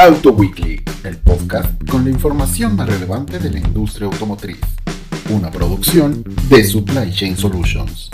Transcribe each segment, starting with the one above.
Auto Weekly, el podcast con la información más relevante de la industria automotriz. Una producción de Supply Chain Solutions.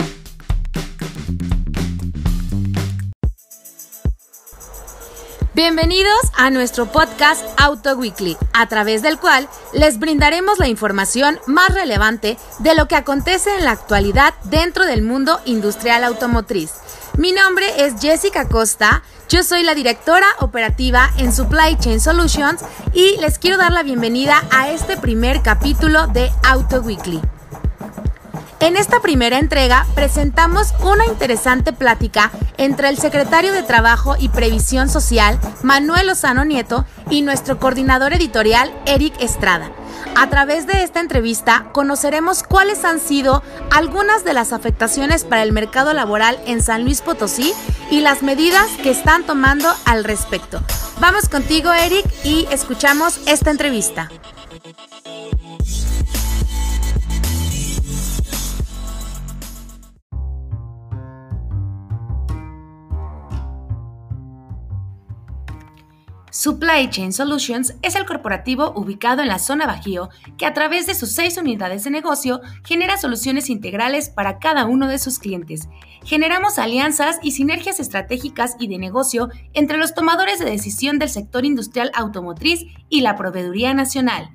Bienvenidos a nuestro podcast Auto Weekly, a través del cual les brindaremos la información más relevante de lo que acontece en la actualidad dentro del mundo industrial automotriz. Mi nombre es Jessica Costa, yo soy la directora operativa en Supply Chain Solutions y les quiero dar la bienvenida a este primer capítulo de Auto Weekly. En esta primera entrega presentamos una interesante plática entre el secretario de Trabajo y Previsión Social, Manuel Lozano Nieto, y nuestro coordinador editorial, Eric Estrada. A través de esta entrevista conoceremos cuáles han sido algunas de las afectaciones para el mercado laboral en San Luis Potosí y las medidas que están tomando al respecto. Vamos contigo, Eric, y escuchamos esta entrevista. Supply Chain Solutions es el corporativo ubicado en la zona Bajío que a través de sus seis unidades de negocio genera soluciones integrales para cada uno de sus clientes. Generamos alianzas y sinergias estratégicas y de negocio entre los tomadores de decisión del sector industrial automotriz y la proveeduría nacional.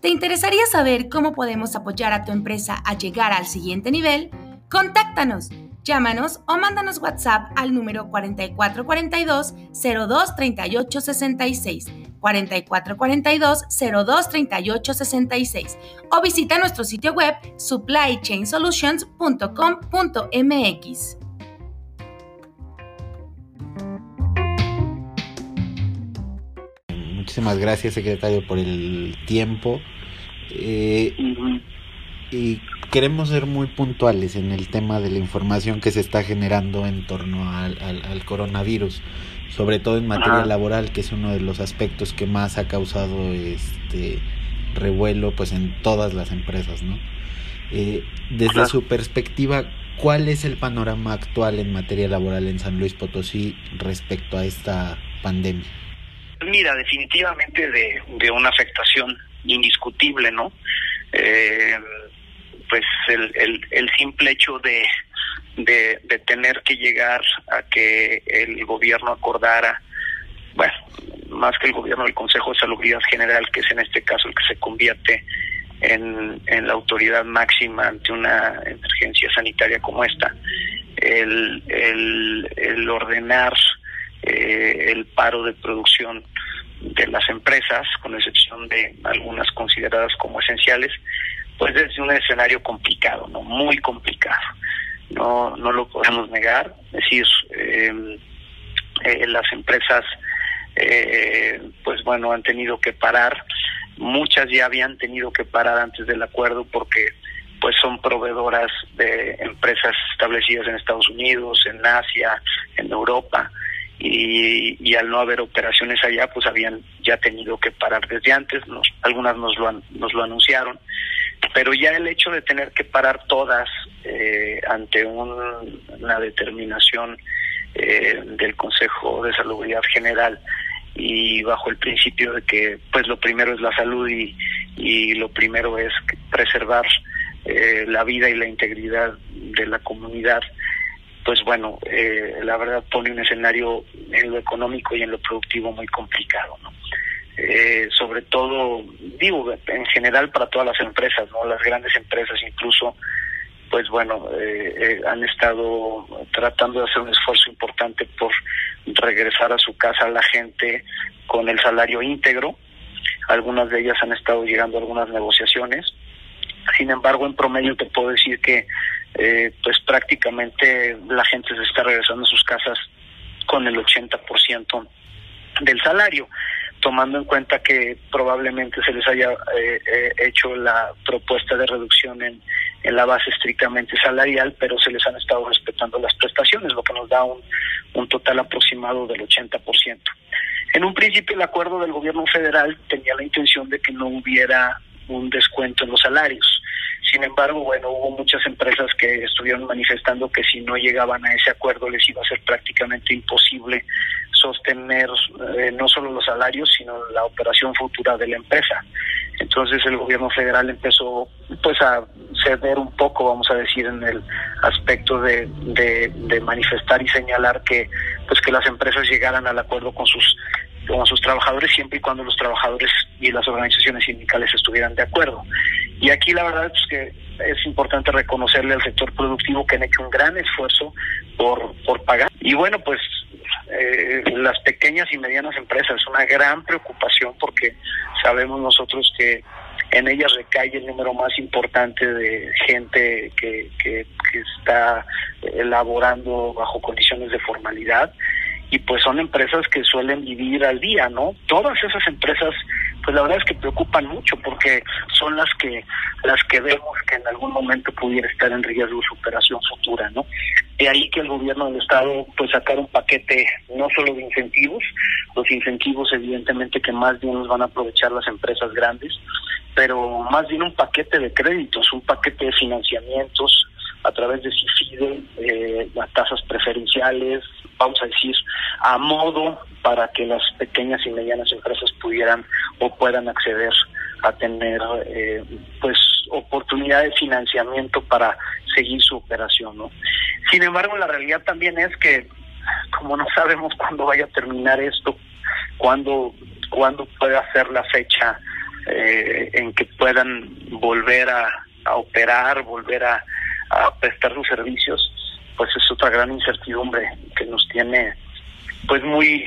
¿Te interesaría saber cómo podemos apoyar a tu empresa a llegar al siguiente nivel? Contáctanos Llámanos o mándanos WhatsApp al número 4442 023866 4442 023866 o visita nuestro sitio web supplychainsolutions.com.mx. Muchísimas gracias, secretario, por el tiempo. Eh, y queremos ser muy puntuales en el tema de la información que se está generando en torno al, coronavirus, sobre todo en materia laboral, que es uno de los aspectos que más ha causado este revuelo pues en todas las empresas, ¿no? Eh, desde su perspectiva, ¿cuál es el panorama actual en materia laboral en San Luis Potosí respecto a esta pandemia? Mira, definitivamente de, de una afectación indiscutible, ¿no? Eh, pues el, el, simple hecho de, tener que llegar a que el gobierno acordara, bueno, más que el gobierno, el Consejo de Salubridad General, que es en este caso el que se convierte en, en la autoridad máxima ante una emergencia sanitaria como esta, el, el, el ordenar eh, el paro de producción de las empresas, con excepción de algunas consideradas como esenciales, pues es un escenario complicado, no muy complicado. No, no lo podemos negar. Es decir, em, eh, las empresas, eh, pues bueno, han tenido que parar. Muchas ya habían tenido que parar antes del acuerdo porque pues son proveedoras de empresas establecidas en Estados Unidos, en Asia, en Europa. Y, al no haber operaciones allá, pues habían ya tenido que parar desde antes, nos, algunas nos lo, nos lo anunciaron, pero ya el hecho de tener que parar todas eh, ante una determinación eh, del Consejo de Salubridad General y bajo el principio de que pues lo primero es la salud y, lo primero es preservar eh, la vida y la integridad de la comunidad pues bueno la verdad pone un escenario en lo económico y en lo productivo muy complicado no eh, sobre todo, digo, en general para todas las empresas, ¿no? Las grandes empresas incluso, pues bueno, eh, eh, han estado tratando de hacer un esfuerzo importante por regresar a su casa a la gente con el salario íntegro. Algunas de ellas han estado llegando a algunas negociaciones. Sin embargo, en promedio te puedo decir que pues prácticamente la gente se está regresando a sus casas con el 80% del salario tomando en cuenta que probablemente se les haya eh, eh, hecho la propuesta de reducción en, en la base estrictamente salarial, pero se les han estado respetando las prestaciones, lo que nos da un, un total aproximado del 80%. En un principio el acuerdo del gobierno federal tenía la intención de que no hubiera un descuento en los salarios. Sin embargo, bueno, hubo muchas empresas que estuvieron manifestando que si no llegaban a ese acuerdo les iba a ser prácticamente imposible sostener eh, no solo los salarios, sino la operación futura de la empresa. Entonces el gobierno federal empezó pues a ceder un poco, vamos a decir, en el aspecto de, de, manifestar y señalar que pues que las empresas llegaran al acuerdo con sus con sus trabajadores siempre y cuando los trabajadores y las organizaciones sindicales estuvieran de acuerdo. Y aquí la verdad es que es importante reconocerle al sector productivo que han hecho un gran esfuerzo por, por pagar. Y bueno, pues eh, las pequeñas y medianas empresas, una gran preocupación porque sabemos nosotros que en ellas recae el número más importante de gente que, que, que está elaborando bajo condiciones de formalidad y pues son empresas que suelen vivir al día, ¿no? Todas esas empresas, pues la verdad es que preocupan mucho porque son las que las que vemos que en algún momento pudiera estar en riesgo su operación futura, ¿no? De ahí que el gobierno del estado pues sacar un paquete no solo de incentivos, los incentivos evidentemente que más bien los van a aprovechar las empresas grandes, pero más bien un paquete de créditos, un paquete de financiamientos a través de CIFIDE, eh, las tasas preferenciales, vamos a decir, a modo para que las pequeñas y medianas empresas pudieran puedan acceder a tener eh, pues oportunidad de financiamiento para seguir su operación, ¿no? Sin embargo, la realidad también es que como no sabemos cuándo vaya a terminar esto, cuándo cuándo pueda ser la fecha eh, en que puedan volver a, a operar, volver a, a prestar sus servicios, pues es otra gran incertidumbre que nos tiene pues muy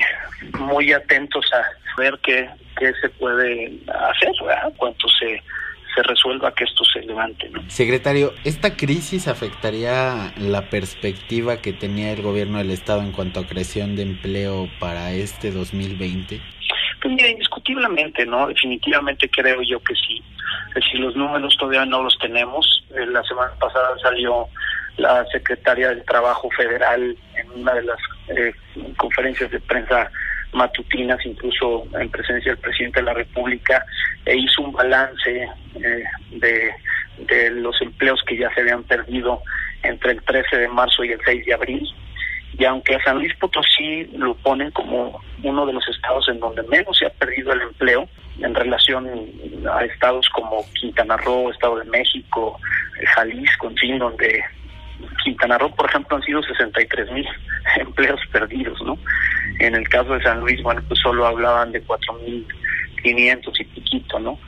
muy atentos a ver qué, qué se puede hacer, ¿verdad? cuanto se se resuelva que esto se levante. ¿no? Secretario, ¿esta crisis afectaría la perspectiva que tenía el gobierno del Estado en cuanto a creación de empleo para este 2020? Pues mira, indiscutiblemente, ¿no? Definitivamente creo yo que sí. Es decir, los números todavía no los tenemos. Eh, la semana pasada salió la secretaria del Trabajo Federal en una de las eh, conferencias de prensa matutinas, incluso en presencia del presidente de la República, e hizo un balance eh, de, los empleos que ya se habían perdido entre el 13 de marzo y el 6 de abril. Y aunque a San Luis Potosí lo ponen como uno de los estados en donde menos se ha perdido el empleo, en relación a estados como Quintana Roo, Estado de México, Jalisco, en fin, donde Quintana Roo, por ejemplo, han sido 63 mil empleos perdidos, ¿no? En el caso de San Luis, bueno, pues solo hablaban de 4.500 y piquito, ¿no?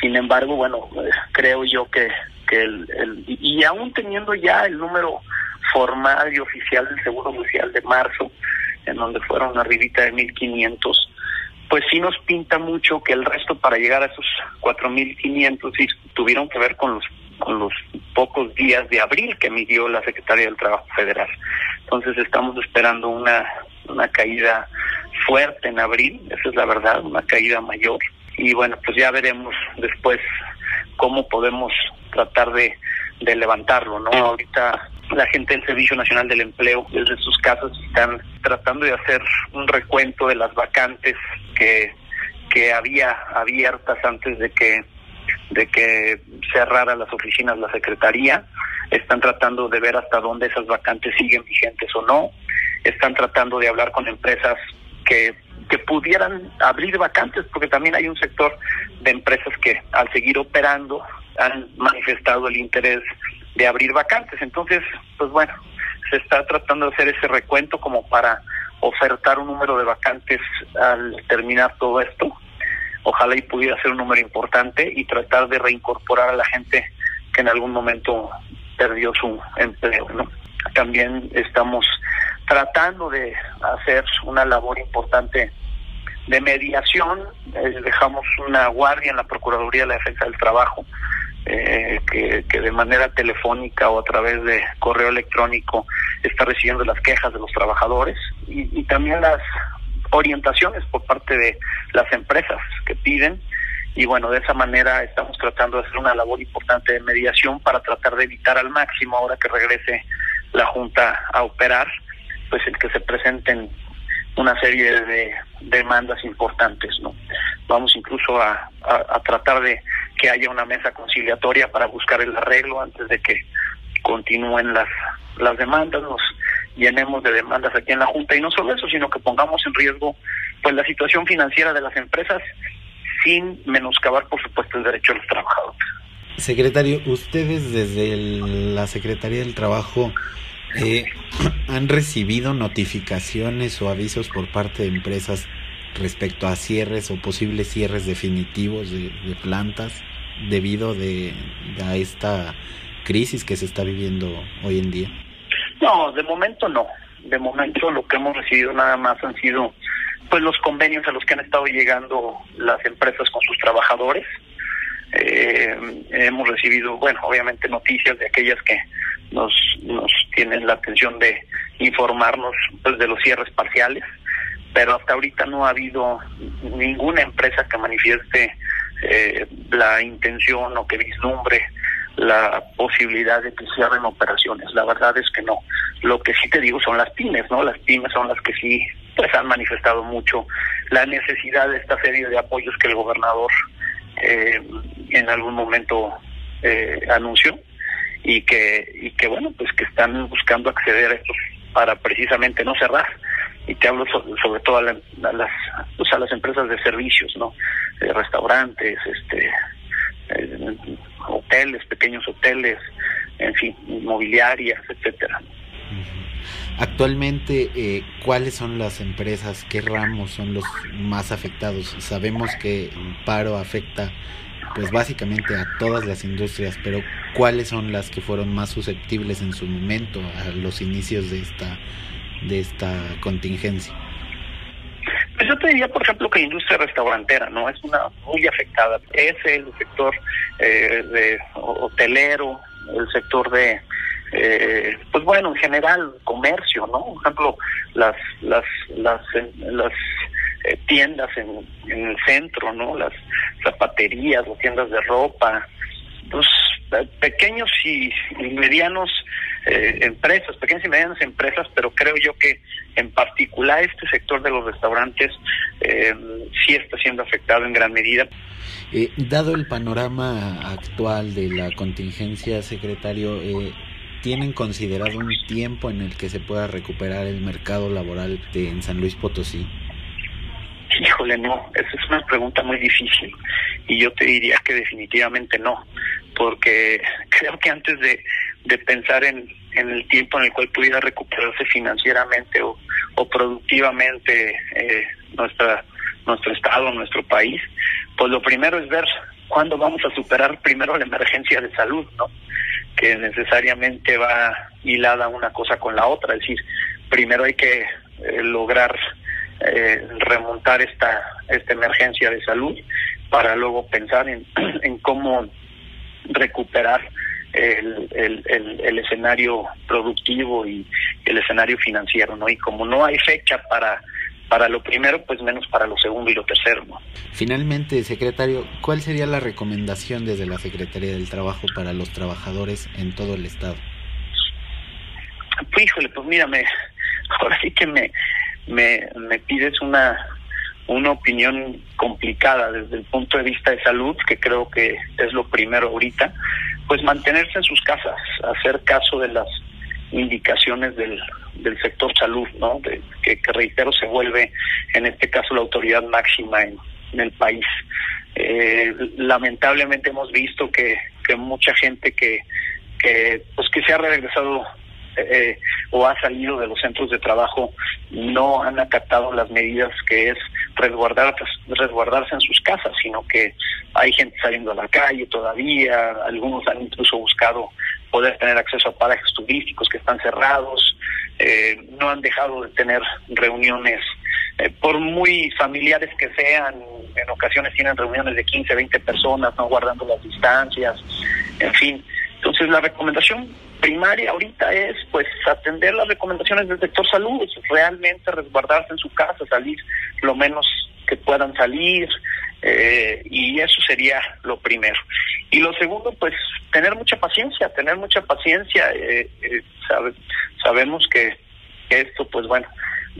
Sin embargo, bueno, creo yo que, que el, el, y aún teniendo ya el número formal y oficial del Seguro Social de marzo, en donde fueron arribita de 1.500, pues sí nos pinta mucho que el resto para llegar a esos 4.500 sí tuvieron que ver con los con los pocos días de abril que midió la Secretaría del Trabajo Federal. Entonces estamos esperando una, una caída fuerte en abril, esa es la verdad, una caída mayor. Y bueno, pues ya veremos después cómo podemos tratar de, de levantarlo, ¿no? Ahorita la gente del Servicio Nacional del Empleo, desde sus casas, están tratando de hacer un recuento de las vacantes que, que había abiertas antes de que de que cerrara las oficinas la Secretaría, están tratando de ver hasta dónde esas vacantes siguen vigentes o no, están tratando de hablar con empresas que, que pudieran abrir vacantes, porque también hay un sector de empresas que al seguir operando han manifestado el interés de abrir vacantes. Entonces, pues bueno, se está tratando de hacer ese recuento como para ofertar un número de vacantes al terminar todo esto ojalá y pudiera ser un número importante y tratar de reincorporar a la gente que en algún momento perdió su empleo. ¿no? También estamos tratando de hacer una labor importante de mediación. Eh, dejamos una guardia en la Procuraduría de la Defensa del Trabajo eh, que, de manera telefónica o a través de correo electrónico está recibiendo las quejas de los trabajadores y, también las orientaciones por parte de las empresas que piden y bueno, de esa manera estamos tratando de hacer una labor importante de mediación para tratar de evitar al máximo ahora que regrese la Junta a operar, pues el que se presenten una serie de demandas importantes, ¿no? Vamos incluso a, tratar de que haya una mesa conciliatoria para buscar el arreglo antes de que continúen las, las demandas, nos llenemos de demandas aquí en la Junta y no solo eso, sino que pongamos en riesgo pues la situación financiera de las empresas sin menoscabar, por supuesto, el derecho de los trabajadores. Secretario, ustedes desde la Secretaría del Trabajo eh, han recibido notificaciones o avisos por parte de empresas respecto a cierres o posibles cierres definitivos de, plantas debido de, a esta crisis que se está viviendo hoy en día? No, de momento no. De momento lo que hemos recibido nada más han sido pues los convenios a los que han estado llegando las empresas con sus trabajadores. Eh, hemos recibido, bueno, obviamente noticias de aquellas que nos, nos tienen la atención de informarnos pues, de los cierres parciales pero hasta ahorita no ha habido ninguna empresa que manifieste eh, la intención o que vislumbre la posibilidad de que cierren operaciones. La verdad es que no. Lo que sí te digo son las pymes, ¿no? Las pymes son las que sí pues han manifestado mucho la necesidad de esta serie de apoyos que el gobernador eh, en algún momento eh, anunció y que y que bueno pues que están buscando acceder a estos para precisamente no cerrar y te hablo sobre, todo a, las pues a las empresas de servicios no eh, restaurantes este eh, hoteles pequeños hoteles en fin inmobiliarias etcétera. Actualmente, eh, ¿cuáles son las empresas, qué ramos son los más afectados? Sabemos que el paro afecta, pues básicamente a todas las industrias, pero ¿cuáles son las que fueron más susceptibles en su momento a los inicios de esta de esta contingencia? Pues yo te diría, por ejemplo, que la industria restaurantera, ¿no? Es una muy afectada. Es el sector eh, de hotelero, el sector de, eh, pues bueno, en general, comercio, ¿no? Por ejemplo, las, las, las, las eh, tiendas en, en el centro, ¿no? Las zapaterías, las tiendas de ropa, pues pequeños y medianos eh, empresas, pequeñas y medianas empresas, pero creo yo que en particular este sector de los restaurantes eh, sí está siendo afectado en gran medida. Eh, dado el panorama actual de la contingencia, secretario, ¿tienen considerado un tiempo en el que se pueda recuperar el mercado laboral de, en San Luis Potosí? Híjole, no, esa es una pregunta muy difícil y yo te diría que definitivamente no, porque creo que antes de, de pensar en, en el tiempo en el cual pudiera recuperarse financieramente o, o productivamente eh, nuestra nuestro estado, nuestro país, pues lo primero es ver cuándo vamos a superar primero la emergencia de salud, ¿no? Que necesariamente va hilada una cosa con la otra, es decir, primero hay que eh, lograr eh, remontar esta esta emergencia de salud para luego pensar en, en cómo recuperar el, el, el, escenario productivo y el escenario financiero, ¿no? Y como no hay fecha para para lo primero, pues menos para lo segundo y lo tercero, ¿no? Finalmente, secretario, ¿cuál sería la recomendación desde la Secretaría del Trabajo para los trabajadores en todo el estado? Pues, híjole, pues mírame, ahora sí que me, me, me pides una una opinión complicada desde el punto de vista de salud, que creo que es lo primero ahorita, pues mantenerse en sus casas, hacer caso de las indicaciones del, del sector salud, ¿no? De, que, reitero se vuelve en este caso la autoridad máxima en, el país. Eh, lamentablemente hemos visto que, que mucha gente que, que pues que se ha regresado eh, o ha salido de los centros de trabajo no han acatado las medidas que es resguardar, resguardarse en sus casas, sino que hay gente saliendo a la calle todavía, algunos han incluso buscado poder tener acceso a parajes turísticos que están cerrados, eh, no han dejado de tener reuniones, eh, por muy familiares que sean, en ocasiones tienen reuniones de 15, 20 personas, no guardando las distancias, en fin. Entonces la recomendación primaria ahorita es pues atender las recomendaciones del sector salud, realmente resguardarse en su casa, salir lo menos que puedan salir, eh, y eso sería lo primero. Y lo segundo, pues tener mucha paciencia, tener mucha paciencia. Eh, eh sabemos que esto, pues bueno,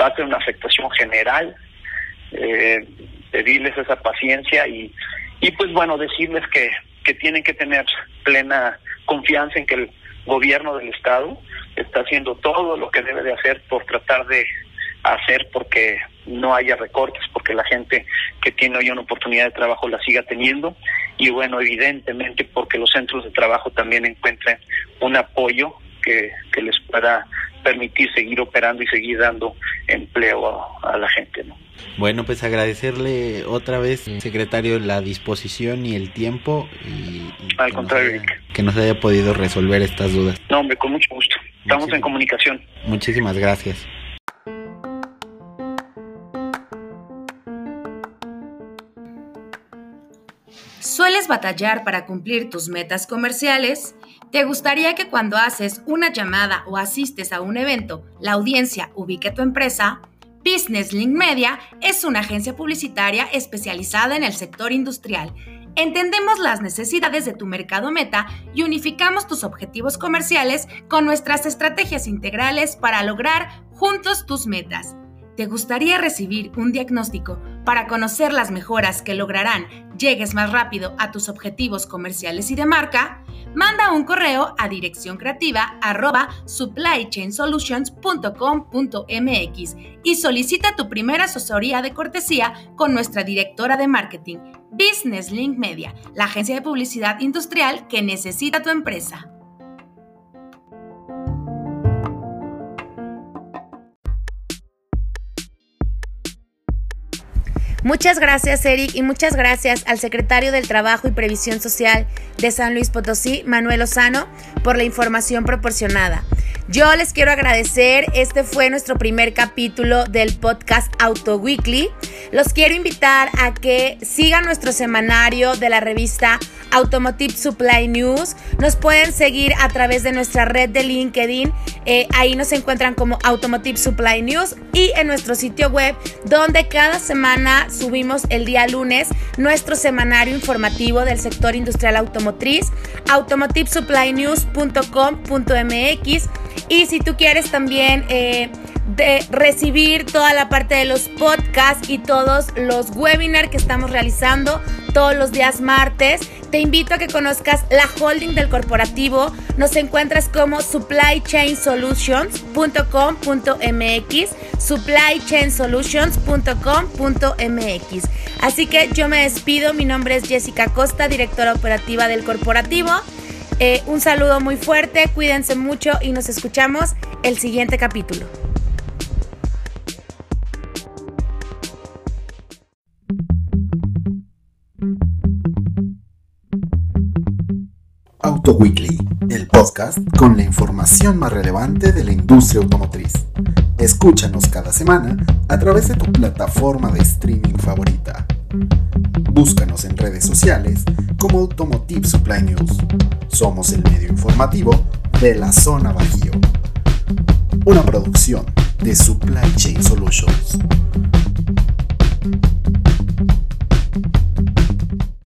va a tener una afectación general, eh, pedirles esa paciencia y, y pues bueno, decirles que que tienen que tener plena confianza en que el gobierno del Estado está haciendo todo lo que debe de hacer por tratar de hacer porque no haya recortes, porque la gente que tiene hoy una oportunidad de trabajo la siga teniendo y bueno, evidentemente porque los centros de trabajo también encuentren un apoyo que, que les pueda permitir seguir operando y seguir dando empleo a, la gente. ¿no? Bueno, pues agradecerle otra vez, secretario, la disposición y el tiempo. Y, Al contrario, que nos haya podido resolver estas dudas. No, hombre, con mucho gusto. Estamos en comunicación. Muchísimas gracias. ¿Sueles batallar para cumplir tus metas comerciales? ¿Te gustaría que cuando haces una llamada o asistes a un evento, la audiencia ubique tu empresa? Business Link Media es una agencia publicitaria especializada en el sector industrial. Entendemos las necesidades de tu mercado meta y unificamos tus objetivos comerciales con nuestras estrategias integrales para lograr juntos tus metas. ¿Te gustaría recibir un diagnóstico para conocer las mejoras que lograrán llegues más rápido a tus objetivos comerciales y de marca? Manda un correo a dirección creativa supplychainsolutions.com.mx y solicita tu primera asesoría de cortesía con nuestra directora de marketing, Business Link Media, la agencia de publicidad industrial que necesita tu empresa. Muchas gracias, Eric, y muchas gracias al secretario del Trabajo y Previsión Social de San Luis Potosí, Manuel Lozano, por la información proporcionada. Yo les quiero agradecer, este fue nuestro primer capítulo del podcast Auto Weekly. Los quiero invitar a que sigan nuestro semanario de la revista Automotive Supply News. Nos pueden seguir a través de nuestra red de LinkedIn. Eh, ahí nos encuentran como Automotive Supply News y en nuestro sitio web donde cada semana subimos el día lunes nuestro semanario informativo del sector industrial automotriz, automotivesupplynews.com.mx y si tú quieres también eh, de recibir toda la parte de los podcasts y todos los webinars que estamos realizando todos los días martes, te invito a que conozcas la holding del corporativo. Nos encuentras como supplychainsolutions.com.mx, supplychainsolutions.com.mx. Así que yo me despido, mi nombre es Jessica Costa, directora operativa del corporativo. Eh, un saludo muy fuerte, cuídense mucho y nos escuchamos el siguiente capítulo. Auto Weekly, el podcast con la información más relevante de la industria automotriz. Escúchanos cada semana a través de tu plataforma de streaming favorita. Búscanos en redes sociales como Automotive Supply News. Somos el medio informativo de la zona Bajío. Una producción de Supply Chain Solutions.